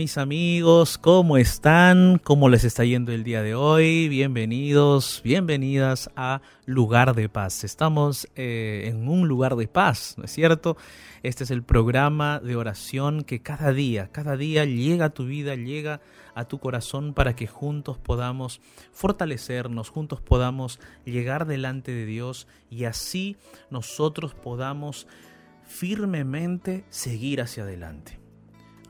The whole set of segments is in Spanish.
Mis amigos, ¿cómo están? ¿Cómo les está yendo el día de hoy? Bienvenidos, bienvenidas a Lugar de Paz. Estamos eh, en un lugar de paz, ¿no es cierto? Este es el programa de oración que cada día, cada día llega a tu vida, llega a tu corazón para que juntos podamos fortalecernos, juntos podamos llegar delante de Dios y así nosotros podamos firmemente seguir hacia adelante.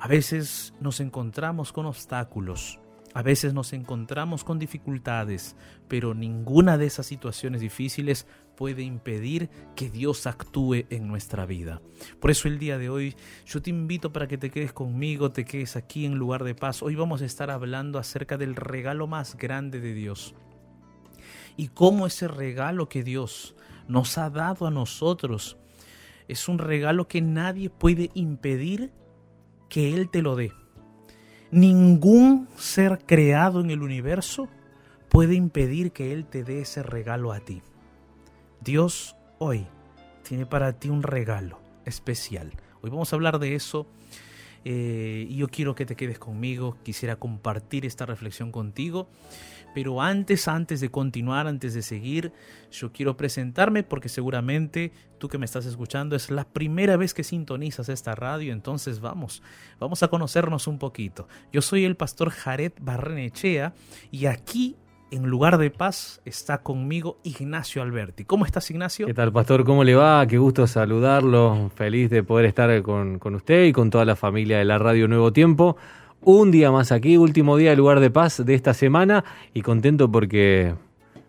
A veces nos encontramos con obstáculos, a veces nos encontramos con dificultades, pero ninguna de esas situaciones difíciles puede impedir que Dios actúe en nuestra vida. Por eso el día de hoy yo te invito para que te quedes conmigo, te quedes aquí en lugar de paz. Hoy vamos a estar hablando acerca del regalo más grande de Dios y cómo ese regalo que Dios nos ha dado a nosotros es un regalo que nadie puede impedir que Él te lo dé. Ningún ser creado en el universo puede impedir que Él te dé ese regalo a ti. Dios hoy tiene para ti un regalo especial. Hoy vamos a hablar de eso eh, y yo quiero que te quedes conmigo. Quisiera compartir esta reflexión contigo pero antes, antes de continuar, antes de seguir, yo quiero presentarme porque seguramente tú que me estás escuchando es la primera vez que sintonizas esta radio, entonces vamos, vamos a conocernos un poquito. Yo soy el pastor Jared Barrenechea y aquí en lugar de paz está conmigo Ignacio Alberti. ¿Cómo estás, Ignacio? ¿Qué tal, pastor? ¿Cómo le va? Qué gusto saludarlo. Feliz de poder estar con, con usted y con toda la familia de la Radio Nuevo Tiempo un día más aquí, último día de lugar de paz de esta semana y contento porque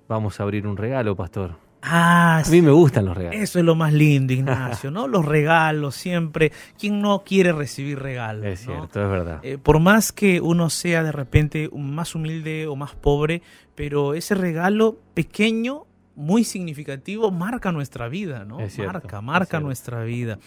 vamos a abrir un regalo, pastor. Ah, a mí me gustan los regalos. Eso es lo más lindo, Ignacio, ¿no? Los regalos siempre. ¿Quién no quiere recibir regalos? Es cierto, es verdad. Eh, por más que uno sea de repente más humilde o más pobre, pero ese regalo pequeño muy significativo marca nuestra vida, ¿no? marca, marca nuestra vida.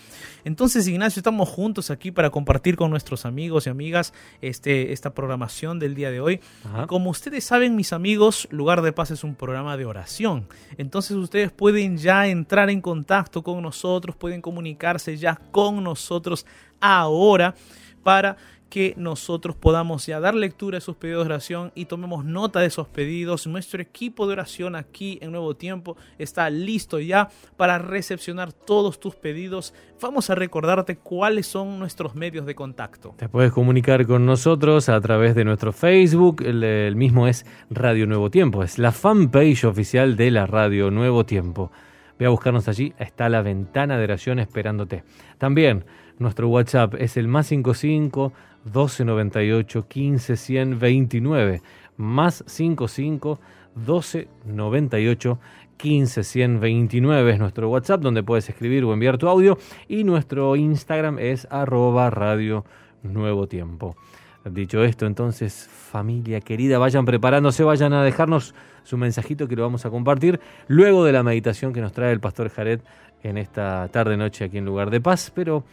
Entonces, Ignacio, estamos juntos aquí para compartir con nuestros amigos y amigas este, esta programación del día de hoy. Como ustedes saben, mis amigos, Lugar de Paz es un programa de oración. Entonces, ustedes pueden ya entrar en contacto con nosotros, pueden comunicarse ya con nosotros ahora para que nosotros podamos ya dar lectura a esos pedidos de oración y tomemos nota de esos pedidos. Nuestro equipo de oración aquí en Nuevo Tiempo está listo ya para recepcionar todos tus pedidos. Vamos a recordarte cuáles son nuestros medios de contacto. Te puedes comunicar con nosotros a través de nuestro Facebook, el, mismo es Radio Nuevo Tiempo, es la fanpage oficial de la Radio Nuevo Tiempo. Ve a buscarnos allí, está la ventana de oración esperándote. También nuestro WhatsApp es el más 55 1298 15 129 más 55 1298 15 129 es nuestro WhatsApp donde puedes escribir o enviar tu audio y nuestro Instagram es arroba radio nuevo tiempo. Dicho esto, entonces, familia querida, vayan preparándose, vayan a dejarnos su mensajito que lo vamos a compartir luego de la meditación que nos trae el pastor Jared en esta tarde-noche aquí en Lugar de Paz. Pero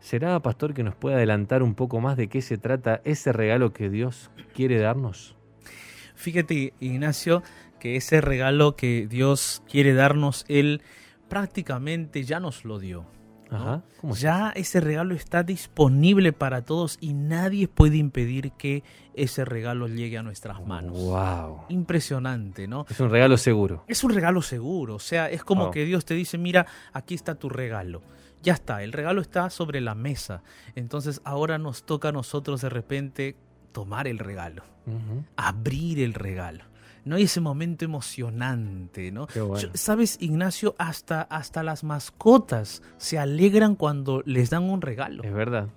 ¿Será, pastor, que nos puede adelantar un poco más de qué se trata ese regalo que Dios quiere darnos? Fíjate, Ignacio, que ese regalo que Dios quiere darnos, Él prácticamente ya nos lo dio. Ajá, ya ese regalo está disponible para todos y nadie puede impedir que ese regalo llegue a nuestras manos. Wow. Impresionante, ¿no? Es un regalo seguro. Es un regalo seguro, o sea, es como que Dios te dice, mira, aquí está tu regalo ya está, el regalo está sobre la mesa. Entonces ahora nos toca a nosotros de repente tomar el regalo, abrir el regalo. ¿no? hay ese momento emocionante, ¿no? Sabes, Ignacio, hasta, hasta las mascotas se alegran cuando les dan un regalo. Es verdad.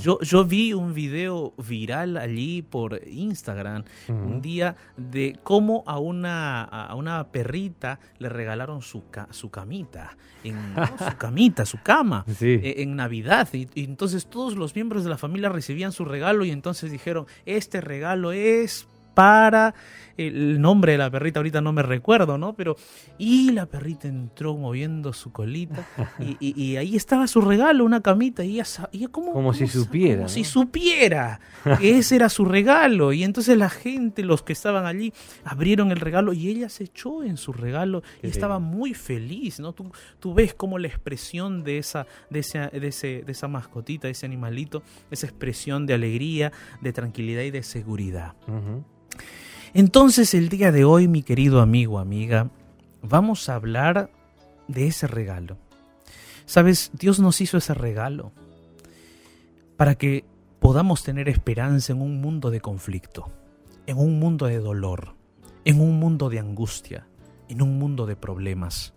Yo, yo vi un video viral allí por Instagram un día de cómo a una, a una perrita le regalaron su, su camita, en, su camita, su cama, e, en Navidad. Y, entonces todos los miembros de la familia recibían su regalo y entonces dijeron, este regalo es para el nombre de la perrita ahorita no me recuerdo, ¿no? Pero, y la perrita entró moviendo su colita y, ahí estaba su regalo, una camita, y ella, como, como si supiera. Como si supiera que ese era su regalo. Y entonces la gente, los que estaban allí, abrieron el regalo y ella se echó en su regalo y estaba muy feliz, ¿no? Tú, tú ves como la expresión de esa, de, ese, de, ese, de esa mascotita, de ese animalito, esa expresión de alegría, de tranquilidad y de seguridad. Entonces el día de hoy, mi querido amigo, amiga, vamos a hablar de ese regalo. Sabes, Dios nos hizo ese regalo para que podamos tener esperanza en un mundo de conflicto, en un mundo de dolor, en un mundo de angustia, en un mundo de problemas,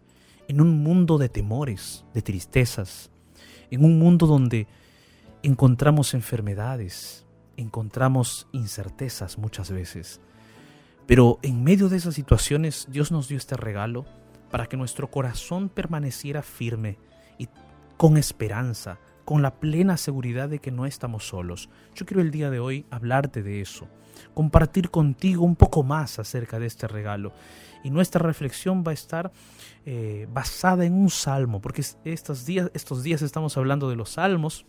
en un mundo de temores, de tristezas, en un mundo donde encontramos enfermedades, encontramos incertezas muchas veces. Pero en medio de esas situaciones Dios nos dio este regalo para que nuestro corazón permaneciera firme y con esperanza, con la plena seguridad de que no estamos solos. Yo quiero el día de hoy hablarte de eso, compartir contigo un poco más acerca de este regalo. Y nuestra reflexión va a estar eh, basada en un salmo, porque estos días, estos días estamos hablando de los salmos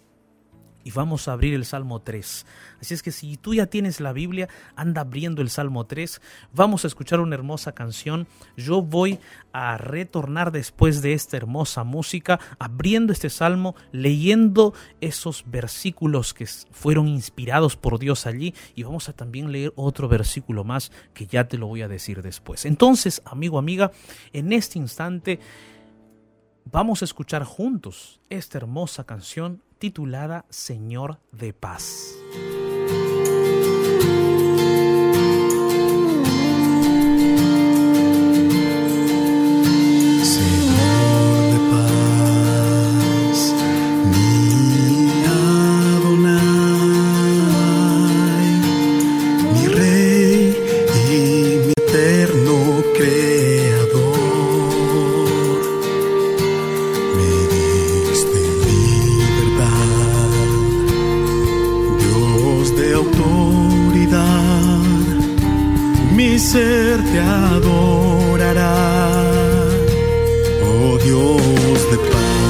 y vamos a abrir el Salmo 3. Así es que si tú ya tienes la Biblia, anda abriendo el Salmo 3. Vamos a escuchar una hermosa canción. Yo voy a retornar después de esta hermosa música, abriendo este Salmo, leyendo esos versículos que fueron inspirados por Dios allí y vamos a también leer otro versículo más que ya te lo voy a decir después. Entonces, amigo, amiga, en este instante vamos a escuchar juntos esta hermosa canción titulada Señor de Paz. Dios de paz.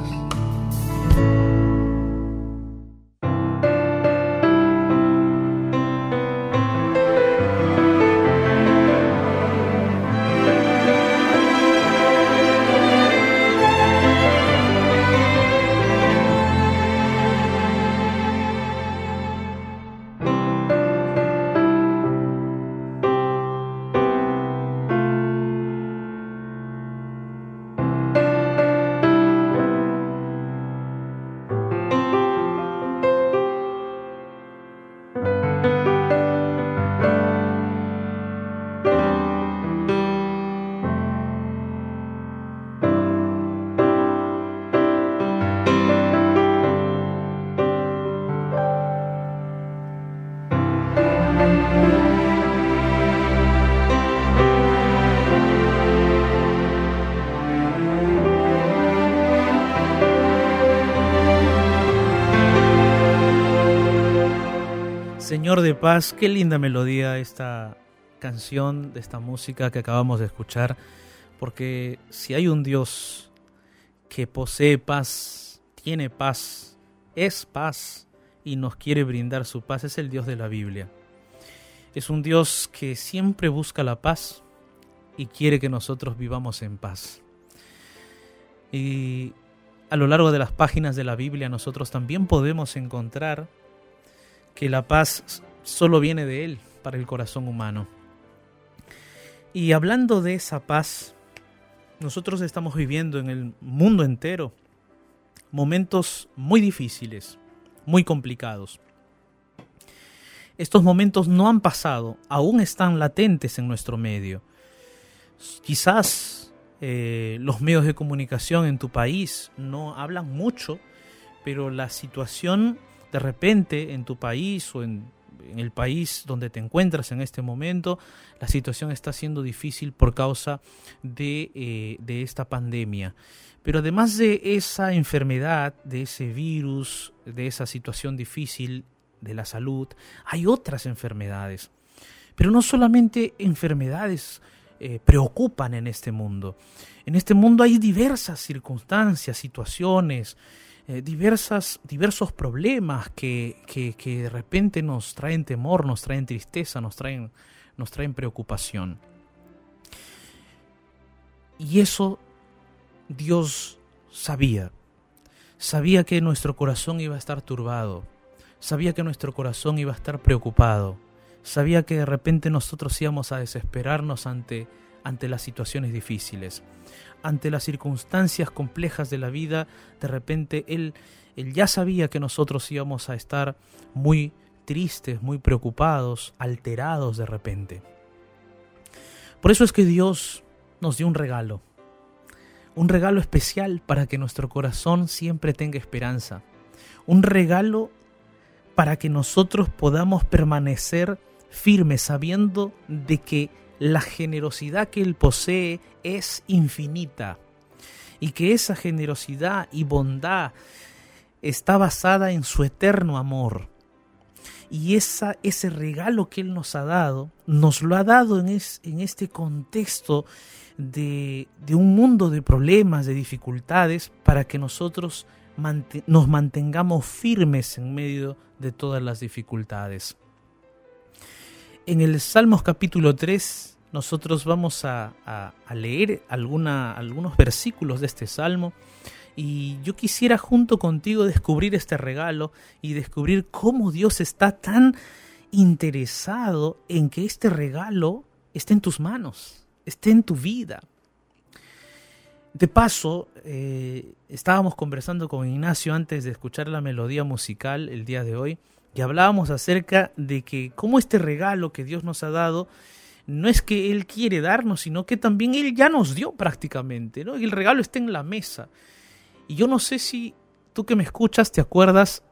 Señor de paz, qué linda melodía esta canción, de esta música que acabamos de escuchar, porque si hay un Dios que posee paz, tiene paz, es paz y nos quiere brindar su paz, es el Dios de la Biblia. Es un Dios que siempre busca la paz y quiere que nosotros vivamos en paz. Y a lo largo de las páginas de la Biblia nosotros también podemos encontrar que la paz solo viene de Él para el corazón humano. Y hablando de esa paz, nosotros estamos viviendo en el mundo entero momentos muy difíciles, muy complicados. Estos momentos no han pasado, aún están latentes en nuestro medio. Quizás eh, los medios de comunicación en tu país no hablan mucho, pero la situación de repente en tu país o en, el país donde te encuentras en este momento, la situación está siendo difícil por causa de, eh, de esta pandemia. Pero además de esa enfermedad, de ese virus, de esa situación difícil de la salud, hay otras enfermedades. Pero no solamente enfermedades eh, preocupan en este mundo. En este mundo hay diversas circunstancias, situaciones, eh, diversas, diversos problemas que, de repente nos traen temor, nos traen tristeza, nos traen, nos traen preocupación. Y eso Dios sabía. Sabía que nuestro corazón iba a estar turbado. Sabía que nuestro corazón iba a estar preocupado. Sabía que de repente nosotros íbamos a desesperarnos ante, ante las situaciones difíciles ante las circunstancias complejas de la vida, de repente Él, él ya sabía que nosotros íbamos a estar muy tristes, muy preocupados, alterados de repente. Por eso es que Dios nos dio un regalo, un regalo especial para que nuestro corazón siempre tenga esperanza, un regalo para que nosotros podamos permanecer firmes sabiendo de que la generosidad que Él posee es infinita y que esa generosidad y bondad está basada en su eterno amor. Y esa, ese regalo que Él nos ha dado, nos lo ha dado en, en este contexto de, de, un mundo de problemas, de dificultades, para que nosotros nos mantengamos firmes en medio de todas las dificultades. En el Salmos capítulo 3 nosotros vamos a, leer algunos versículos de este salmo y yo quisiera junto contigo descubrir este regalo y descubrir cómo Dios está tan interesado en que este regalo esté en tus manos, esté en tu vida. De paso, eh, estábamos conversando con Ignacio antes de escuchar la melodía musical el día de hoy y hablábamos acerca de que cómo este regalo que Dios nos ha dado no es que Él quiere darnos, sino que también Él ya nos dio prácticamente, ¿no? Y el regalo está en la mesa. Y yo no sé si tú que me escuchas te acuerdas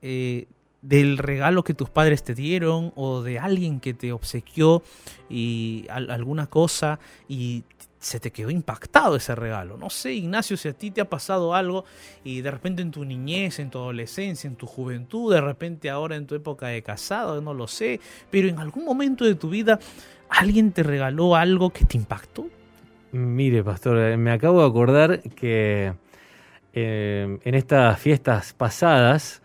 eh, del regalo que tus padres te dieron o de alguien que te obsequió y alguna cosa y se te quedó impactado ese regalo. No sé, Ignacio, si a ti te ha pasado algo y de repente en tu niñez, en tu adolescencia, en tu juventud, de repente ahora en tu época de casado, no lo sé, pero en algún momento de tu vida ¿Alguien te regaló algo que te impactó? Mire, pastor, eh, me acabo de acordar que eh, en estas fiestas pasadas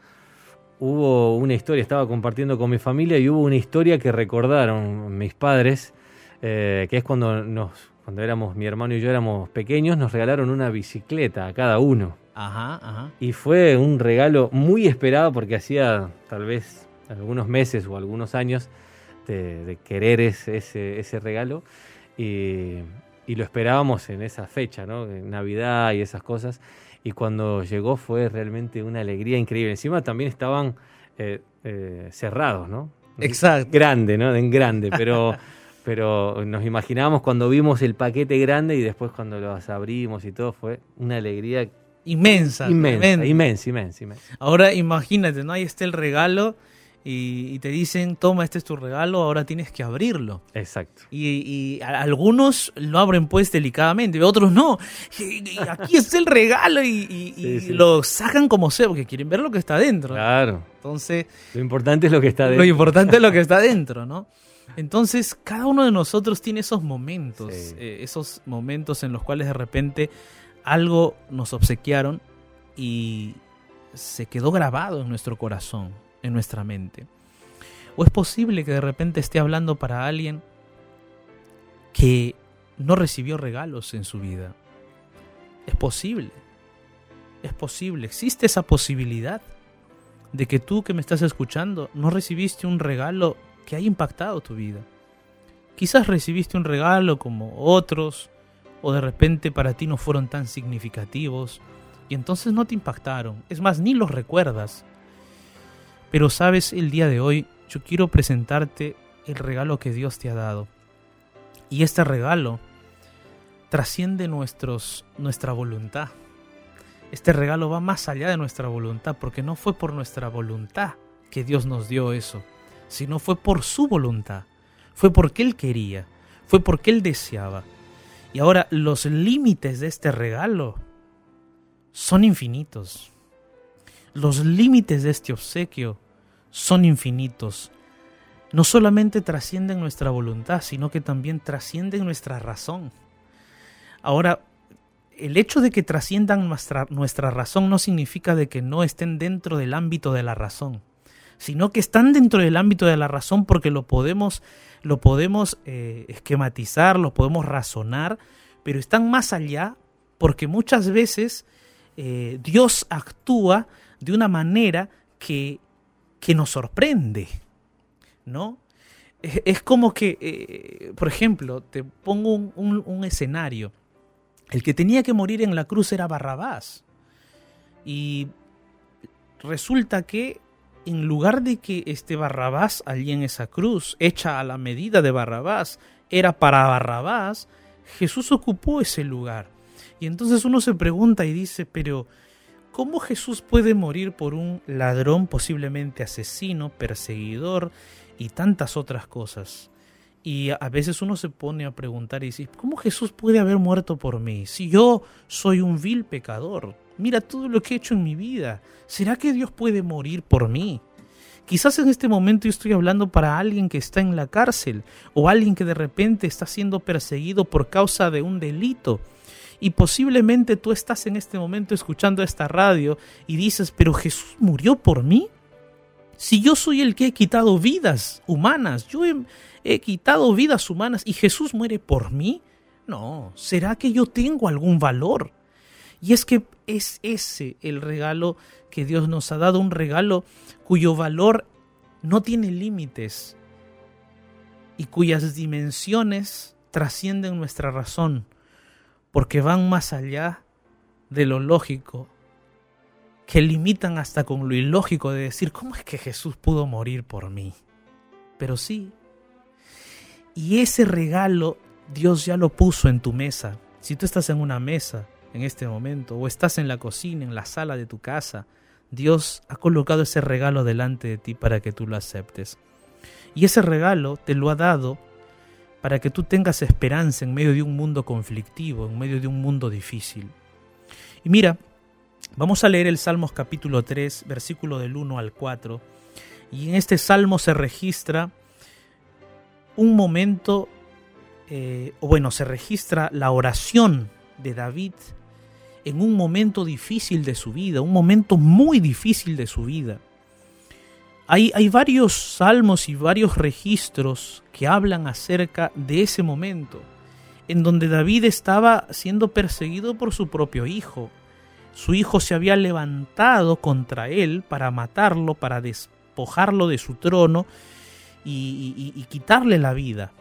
hubo una historia, estaba compartiendo con mi familia y hubo una historia que recordaron mis padres, eh, que es cuando nos, cuando éramos mi hermano y yo éramos pequeños, nos regalaron una bicicleta a cada uno. Ajá, ajá. Y fue un regalo muy esperado porque hacía tal vez algunos meses o algunos años de, de querer ese, ese, ese regalo. Y, y lo esperábamos en esa fecha, ¿no? En Navidad y esas cosas. Y cuando llegó fue realmente una alegría increíble. Encima también estaban eh, eh, cerrados, ¿no? Exacto. Grande, ¿no? En grande, pero, pero nos imaginábamos cuando vimos el paquete grande y después cuando los abrimos y todo fue una alegría Inmensa. inmensa, inmensa, inmensa, inmensa. Ahora imagínate, ¿no? Ahí está el regalo y, y te dicen, toma, este es tu regalo, ahora tienes que abrirlo. Exacto. Y, algunos lo abren pues delicadamente, otros no. Y- Aquí está el regalo y, Sí, sí. lo sacan como sea, porque quieren ver lo que está dentro. Claro. Entonces, Lo importante es lo que está lo dentro. importante es lo que está dentro, ¿no? Entonces, cada uno de nosotros tiene esos momentos, Sí. eh, esos momentos en los cuales de repente algo nos obsequiaron y se quedó grabado en nuestro corazón, nuestra mente. O es posible que de repente esté hablando para alguien que no recibió regalos en su vida. Es posible. Es posible. Existe esa posibilidad de que tú que me estás escuchando no recibiste un regalo que haya impactado tu vida. Quizás recibiste un regalo como otros, o de repente para ti no fueron tan significativos, y entonces no te impactaron. Es más, ni los recuerdas. Pero sabes, el día de hoy yo quiero presentarte el regalo que Dios te ha dado. Y este regalo trasciende nuestra voluntad. Este regalo va más allá de nuestra voluntad, porque no fue por nuestra voluntad que Dios nos dio eso, sino fue por su voluntad. Fue porque Él quería, fue porque Él deseaba. Y ahora los límites de este regalo son infinitos. Los límites de este obsequio son infinitos. No solamente trascienden nuestra voluntad, sino que también trascienden nuestra razón. Ahora, el hecho de que trasciendan nuestra, razón no significa de que no estén dentro del ámbito de la razón, sino que están dentro del ámbito de la razón porque lo podemos, lo podemos eh, esquematizar, lo podemos razonar, pero están más allá porque muchas veces eh, Dios actúa de una manera que, que nos sorprende, ¿no? Es, como que, eh, por ejemplo, te pongo un, un- un escenario. El que tenía que morir en la cruz era Barrabás. Y resulta que en lugar de que este Barrabás allí en esa cruz, hecha a la medida de Barrabás, era para Barrabás, Jesús ocupó ese lugar. Y entonces uno se pregunta y dice, pero ¿cómo Jesús puede morir por un ladrón, posiblemente asesino, perseguidor y tantas otras cosas? Y a veces uno se pone a preguntar y dice, ¿cómo Jesús puede haber muerto por mí? Si yo soy un vil pecador, mira todo lo que he hecho en mi vida. ¿Será que Dios puede morir por mí? Quizás en este momento yo estoy hablando para alguien que está en la cárcel o alguien que de repente está siendo perseguido por causa de un delito. Y posiblemente tú estás en este momento escuchando esta radio y dices, pero Jesús murió por mí. Si yo soy el que he quitado vidas humanas, yo he, quitado vidas humanas y Jesús muere por mí. No, ¿será que yo tengo algún valor? Y es que es ese el regalo que Dios nos ha dado, un regalo cuyo valor no tiene límites y cuyas dimensiones trascienden nuestra razón, porque van más allá de lo lógico, que limitan hasta con lo ilógico de decir, ¿cómo es que Jesús pudo morir por mí? Pero sí. Y ese regalo Dios ya lo puso en tu mesa. Si tú estás en una mesa en este momento, o estás en la cocina, en la sala de tu casa, Dios ha colocado ese regalo delante de ti para que tú lo aceptes. Y ese regalo te lo ha dado para que tú tengas esperanza en medio de un mundo conflictivo, en medio de un mundo difícil. Y mira, vamos a leer el Salmos capítulo 3, versículo del 1 al 4. Y en este salmo se registra un momento eh, o bueno, se registra la oración de David en un momento difícil de su vida, un momento muy difícil de su vida. Hay, varios salmos y varios registros que hablan acerca de ese momento, en donde David estaba siendo perseguido por su propio hijo. Su hijo se había levantado contra él para matarlo, para despojarlo de su trono y, quitarle la vida.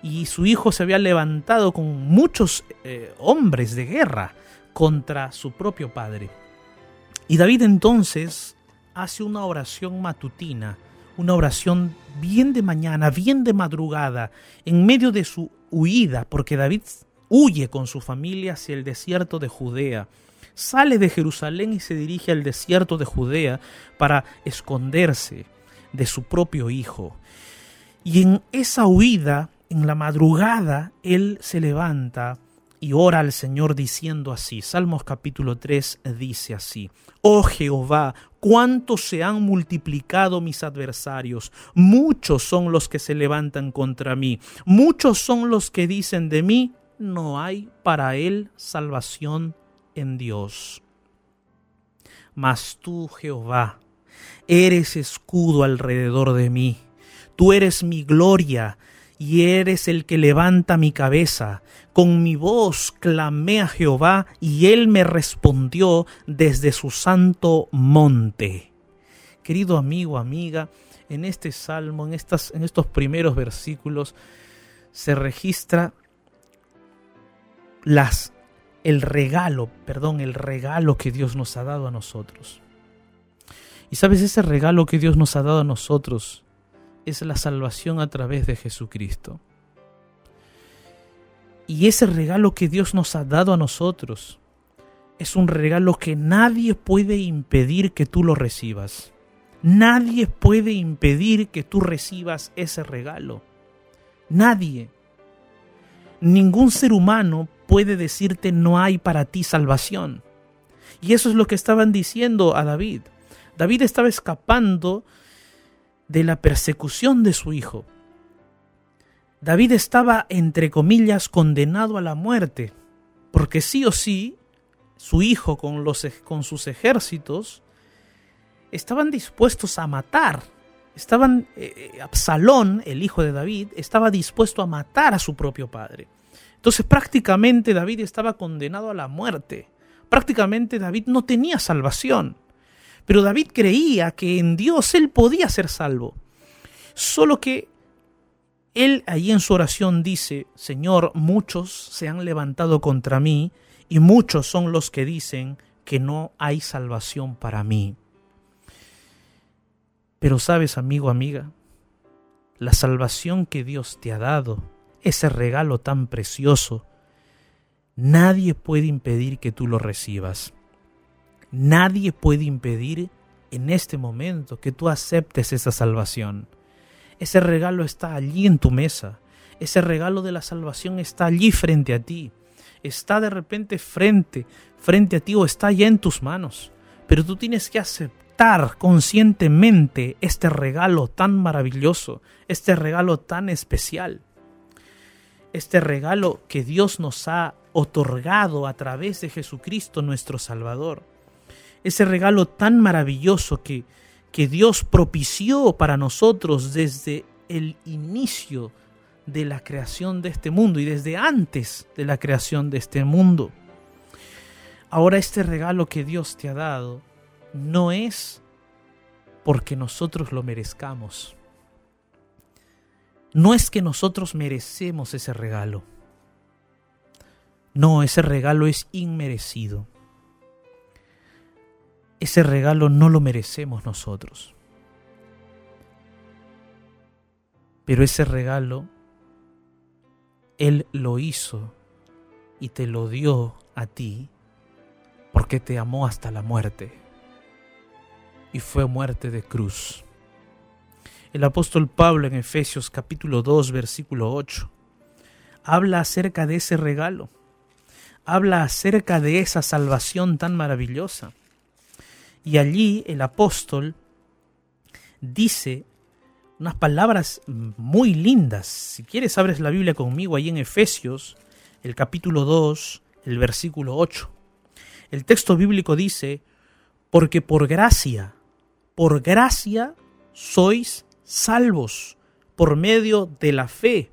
Y su hijo se había levantado con muchos eh, hombres de guerra contra su propio padre. Y David entonces hace una oración matutina, una oración bien de mañana, bien de madrugada, en medio de su huida, porque David huye con su familia hacia el desierto de Judea. Sale de Jerusalén y se dirige al desierto de Judea para esconderse de su propio hijo. Y en esa huida, en la madrugada, él se levanta y ora al Señor diciendo así. Salmos capítulo 3 dice así. Oh Jehová, cuánto se han multiplicado mis adversarios. Muchos son los que se levantan contra mí. Muchos son los que dicen de mí, no hay para él salvación en Dios. Mas tú, Jehová, eres escudo alrededor de mí. Tú eres mi gloria y eres el que levanta mi cabeza. Con mi voz clamé a Jehová y él me respondió desde su santo monte. Querido amigo, amiga, en este salmo, en, estas, en estos primeros versículos, se registra las, el regalo, perdón, el regalo que Dios nos ha dado a nosotros. Y sabes, ese regalo que Dios nos ha dado a nosotros es la salvación a través de Jesucristo. Y ese regalo que Dios nos ha dado a nosotros es un regalo que nadie puede impedir que tú lo recibas. Nadie puede impedir que tú recibas ese regalo. Nadie. Ningún ser humano puede decirte no hay para ti salvación. Y eso es lo que estaban diciendo a David. David estaba escapando de la persecución de su hijo. David estaba, entre comillas, condenado a la muerte, porque sí o sí, su hijo con, sus ejércitos estaban dispuestos a matar. Estaban, eh, eh, Absalón, el hijo de David, estaba dispuesto a matar a su propio padre. Entonces prácticamente David estaba condenado a la muerte. Prácticamente David no tenía salvación. Pero David creía que en Dios él podía ser salvo. Solo que él allí en su oración dice, Señor, muchos se han levantado contra mí y muchos son los que dicen que no hay salvación para mí. Pero sabes, amigo, amiga, la salvación que Dios te ha dado, ese regalo tan precioso, nadie puede impedir que tú lo recibas. Nadie puede impedir en este momento que tú aceptes esa salvación. Ese regalo está allí en tu mesa. Ese regalo de la salvación está allí frente a ti. Está de repente frente, frente a ti o está ya en tus manos. Pero tú tienes que aceptar conscientemente este regalo tan maravilloso, este regalo tan especial. Este regalo que Dios nos ha otorgado a través de Jesucristo nuestro Salvador. Ese regalo tan maravilloso que, que Dios propició para nosotros desde el inicio de la creación de este mundo y desde antes de la creación de este mundo. Ahora este regalo que Dios te ha dado no es porque nosotros lo merezcamos. No es que nosotros merecemos ese regalo. No, ese regalo es inmerecido ese regalo no lo merecemos nosotros. Pero ese regalo Él lo hizo y te lo dio a ti porque te amó hasta la muerte. Y fue muerte de cruz. El apóstol Pablo en Efesios capítulo 2 versículo 8 habla acerca de ese regalo. Habla acerca de esa salvación tan maravillosa. Y allí el apóstol dice unas palabras muy lindas. Si quieres, abres la Biblia conmigo ahí en Efesios, el capítulo 2, el versículo 8. El texto bíblico dice, porque por gracia, por gracia sois salvos, por medio de la fe.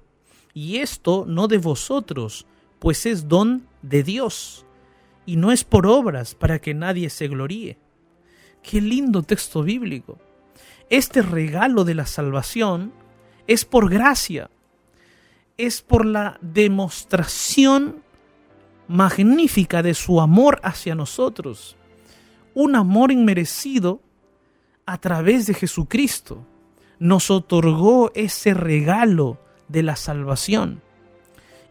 Y esto no de vosotros, pues es don de Dios, y no es por obras para que nadie se gloríe. Qué lindo texto bíblico. Este regalo de la salvación es por gracia, es por la demostración magnífica de su amor hacia nosotros, un amor inmerecido a través de Jesucristo. Nos otorgó ese regalo de la salvación.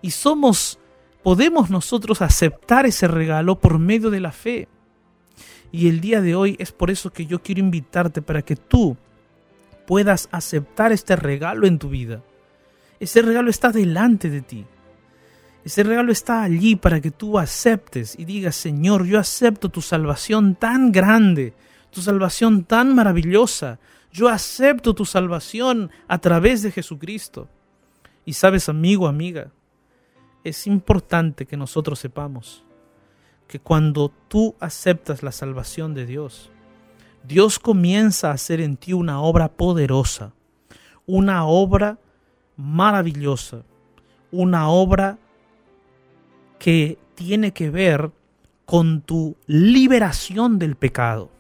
Y somos, podemos nosotros aceptar ese regalo por medio de la fe. Y el día de hoy es por eso que yo quiero invitarte para que tú puedas aceptar este regalo en tu vida. Ese regalo está delante de ti. Ese regalo está allí para que tú aceptes y digas, Señor, yo acepto tu salvación tan grande, tu salvación tan maravillosa. Yo acepto tu salvación a través de Jesucristo. Y sabes, amigo, amiga, es importante que nosotros sepamos que cuando tú aceptas la salvación de Dios, Dios comienza a hacer en ti una obra poderosa, una obra maravillosa, una obra que tiene que ver con tu liberación del pecado,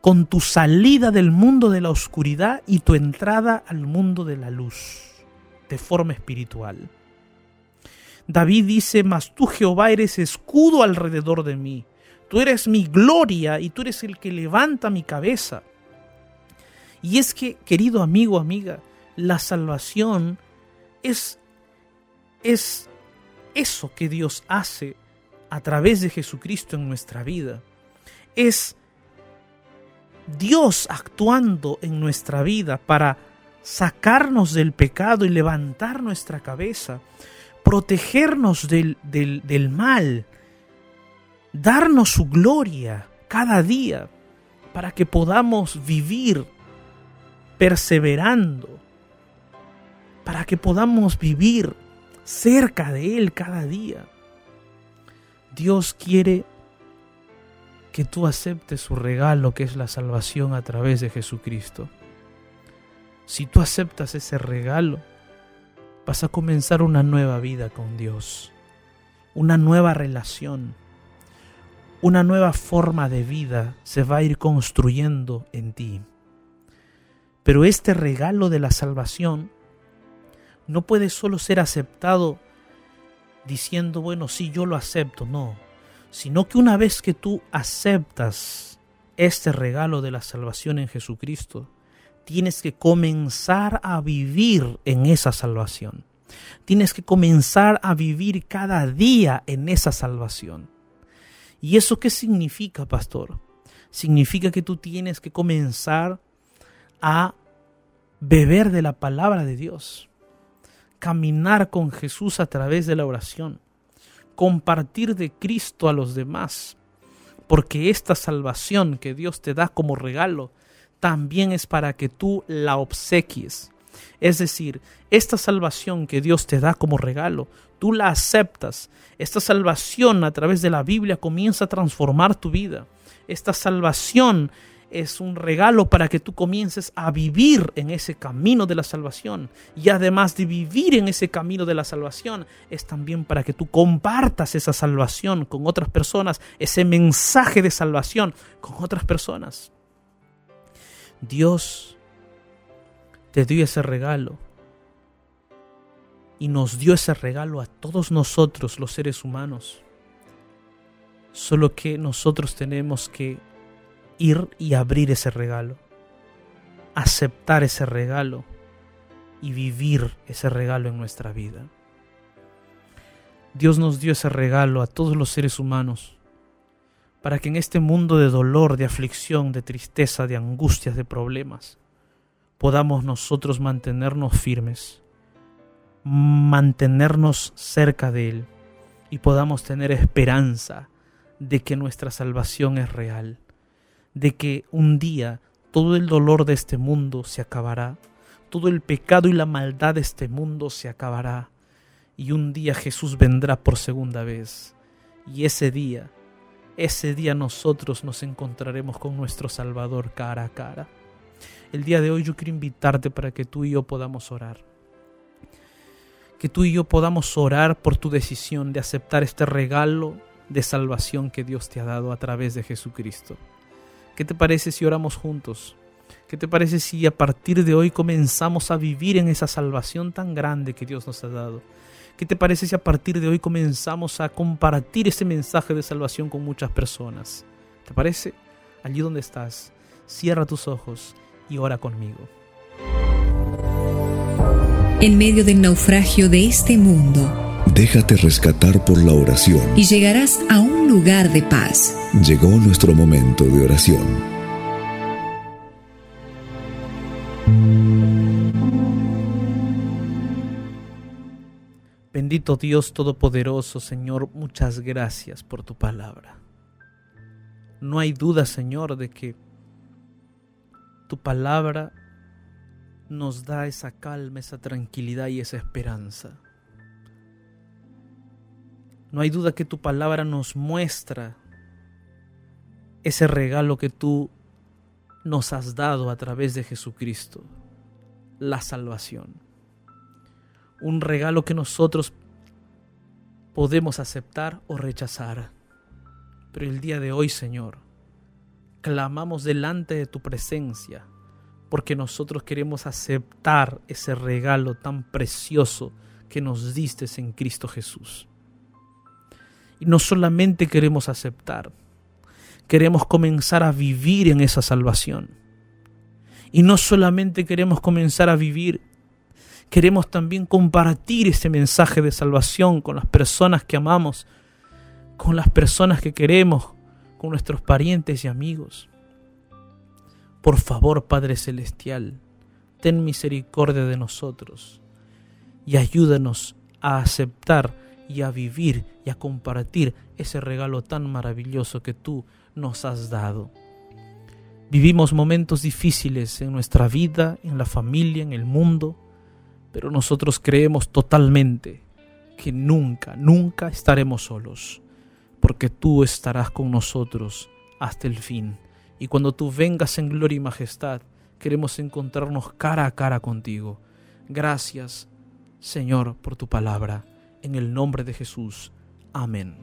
con tu salida del mundo de la oscuridad y tu entrada al mundo de la luz, de forma espiritual. David dice, mas tú Jehová eres escudo alrededor de mí, tú eres mi gloria y tú eres el que levanta mi cabeza. Y es que, querido amigo, amiga, la salvación es, es eso que Dios hace a través de Jesucristo en nuestra vida. Es Dios actuando en nuestra vida para sacarnos del pecado y levantar nuestra cabeza, protegernos del, del, mal, darnos su gloria cada día para que podamos vivir perseverando, para que podamos vivir cerca de Él cada día. Dios quiere que tú aceptes su regalo que es la salvación a través de Jesucristo. Si tú aceptas ese regalo, vas a comenzar una nueva vida con Dios, una nueva relación, una nueva forma de vida se va a ir construyendo en ti. Pero este regalo de la salvación no puede solo ser aceptado diciendo, bueno, sí, yo lo acepto, no, sino que una vez que tú aceptas este regalo de la salvación en Jesucristo, tienes que comenzar a vivir en esa salvación. Tienes que comenzar a vivir cada día en esa salvación. ¿Y eso qué significa, pastor? Significa que tú tienes que comenzar a beber de la palabra de Dios caminar con Jesús a través de la oración, compartir de Cristo a los demás, porque esta salvación que Dios te da como regalo también es para que tú la obsequies. Es decir, esta salvación que Dios te da como regalo, tú la aceptas. Esta salvación a través de la Biblia comienza a transformar tu vida. Esta salvación es un regalo para que tú comiences a vivir en ese camino de la salvación. Y además de vivir en ese camino de la salvación, es también para que tú compartas esa salvación con otras personas, ese mensaje de salvación con otras personas. Dios te dio ese regalo y nos dio ese regalo a todos nosotros los seres humanos. Solo que nosotros tenemos que ir y abrir ese regalo, aceptar ese regalo y vivir ese regalo en nuestra vida. Dios nos dio ese regalo a todos los seres humanos para que en este mundo de dolor, de aflicción, de tristeza, de angustias, de problemas, podamos nosotros mantenernos firmes, mantenernos cerca de Él y podamos tener esperanza de que nuestra salvación es real, de que un día todo el dolor de este mundo se acabará, todo el pecado y la maldad de este mundo se acabará. Y un día Jesús vendrá por segunda vez. Y ese día, ese día nosotros nos encontraremos con nuestro Salvador cara a cara. El día de hoy yo quiero invitarte para que tú y yo podamos orar. Que tú y yo podamos orar por tu decisión de aceptar este regalo de salvación que Dios te ha dado a través de Jesucristo. ¿Qué te parece si oramos juntos? ¿Qué te parece si a partir de hoy comenzamos a vivir en esa salvación tan grande que Dios nos ha dado? ¿Qué te parece si a partir de hoy comenzamos a compartir ese mensaje de salvación con muchas personas? ¿Te parece? Allí donde estás, cierra tus ojos y ora conmigo. En medio del naufragio de este mundo, Déjate rescatar por la oración. y llegarás a un lugar de paz. Llegó nuestro momento de oración. Dios Todopoderoso, Señor, muchas gracias por tu palabra. No hay duda, Señor, de que tu palabra nos da esa calma, esa tranquilidad y esa esperanza. No hay duda que tu palabra nos muestra ese regalo que tú nos has dado a través de Jesucristo, la salvación. Un regalo que nosotros podemos aceptar o rechazar. Pero el día de hoy, Señor, clamamos delante de tu presencia porque nosotros queremos aceptar ese regalo tan precioso que nos diste en Cristo Jesús. Y no solamente queremos aceptar, queremos comenzar a vivir en esa salvación. Y no solamente queremos comenzar a vivir, queremos también compartir ese mensaje de salvación con las personas que amamos, con las personas que queremos, con nuestros parientes y amigos. Por favor, Padre Celestial, ten misericordia de nosotros y ayúdanos a aceptar y a vivir y a compartir ese regalo tan maravilloso que tú nos has dado. Vivimos momentos difíciles en nuestra vida, en la familia, en el mundo, pero nosotros creemos totalmente que nunca, nunca estaremos solos, porque tú estarás con nosotros hasta el fin. Y cuando tú vengas en gloria y majestad, queremos encontrarnos cara a cara contigo. Gracias, Señor, por tu palabra. En el nombre de Jesús. Amén.